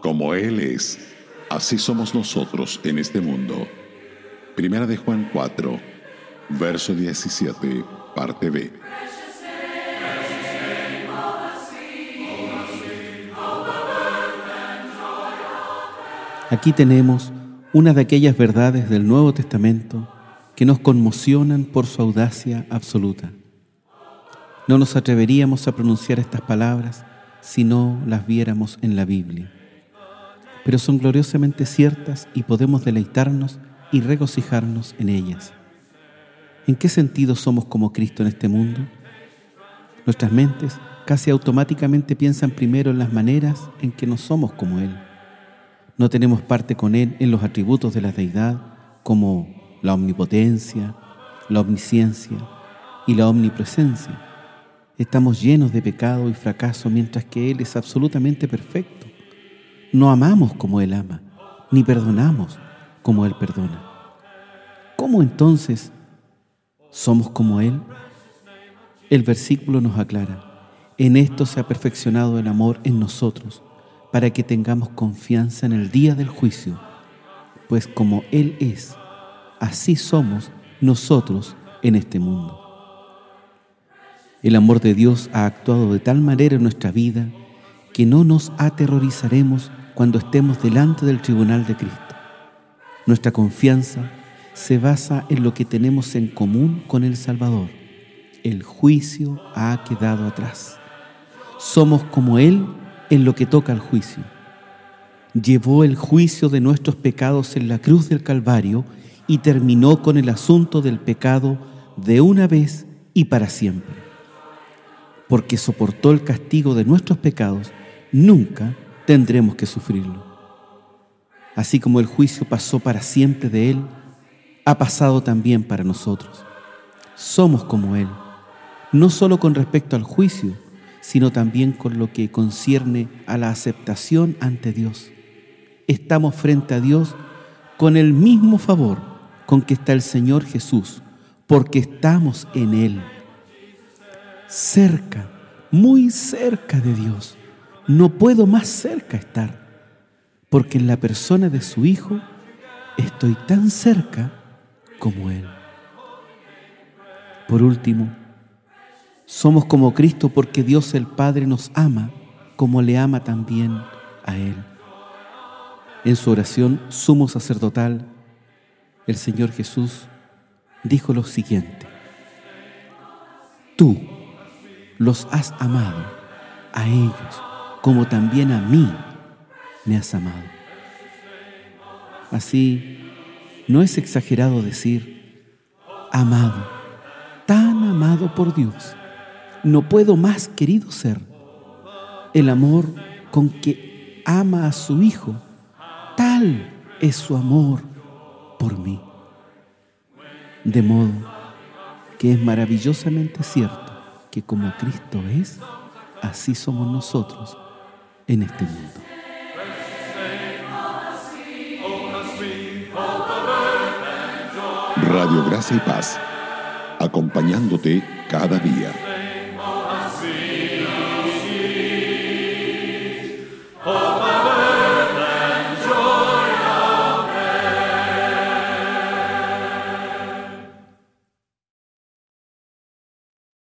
Como Él es, así somos nosotros en este mundo. Primera de Juan 4, verso 17, parte B. Aquí tenemos una de aquellas verdades del Nuevo Testamento que nos conmocionan por su audacia absoluta. No nos atreveríamos a pronunciar estas palabras si no las viéramos en la Biblia. Pero son gloriosamente ciertas y podemos deleitarnos y regocijarnos en ellas. ¿En qué sentido somos como Cristo en este mundo? Nuestras mentes casi automáticamente piensan primero en las maneras en que no somos como Él no tenemos parte con Él en los atributos de la deidad como la omnipotencia, la omnisciencia y la omnipresencia. Estamos llenos de pecado y fracaso mientras que Él es absolutamente perfecto. No amamos como Él ama, ni perdonamos como Él perdona. ¿Cómo entonces somos como Él? El versículo nos aclara, en esto se ha perfeccionado el amor en nosotros para que tengamos confianza en el día del juicio, pues como Él es, así somos nosotros en este mundo. El amor de Dios ha actuado de tal manera en nuestra vida que no nos aterrorizaremos cuando estemos delante del tribunal de Cristo. Nuestra confianza se basa en lo que tenemos en común con el Salvador. El juicio ha quedado atrás. Somos como Él en lo que toca al juicio. Llevó el juicio de nuestros pecados en la cruz del Calvario y terminó con el asunto del pecado de una vez y para siempre. Porque soportó el castigo de nuestros pecados, nunca tendremos que sufrirlo. Así como el juicio pasó para siempre de Él, ha pasado también para nosotros. Somos como Él, no solo con respecto al juicio, sino también con lo que concierne a la aceptación ante Dios. Estamos frente a Dios con el mismo favor con que está el Señor Jesús, porque estamos en Él. Cerca, muy cerca de Dios. No puedo más cerca estar, porque en la persona de su Hijo estoy tan cerca como Él. Por último, somos como Cristo porque Dios el Padre nos ama como le ama también a Él. En su oración sumo sacerdotal, el Señor Jesús dijo lo siguiente, tú los has amado a ellos como también a mí me has amado. Así, no es exagerado decir, amado, tan amado por Dios no puedo más querido ser. El amor con que ama a su Hijo, tal es su amor por mí. De modo que es maravillosamente cierto que como Cristo es, así somos nosotros en este mundo. Radio Gracia y Paz, acompañándote cada día.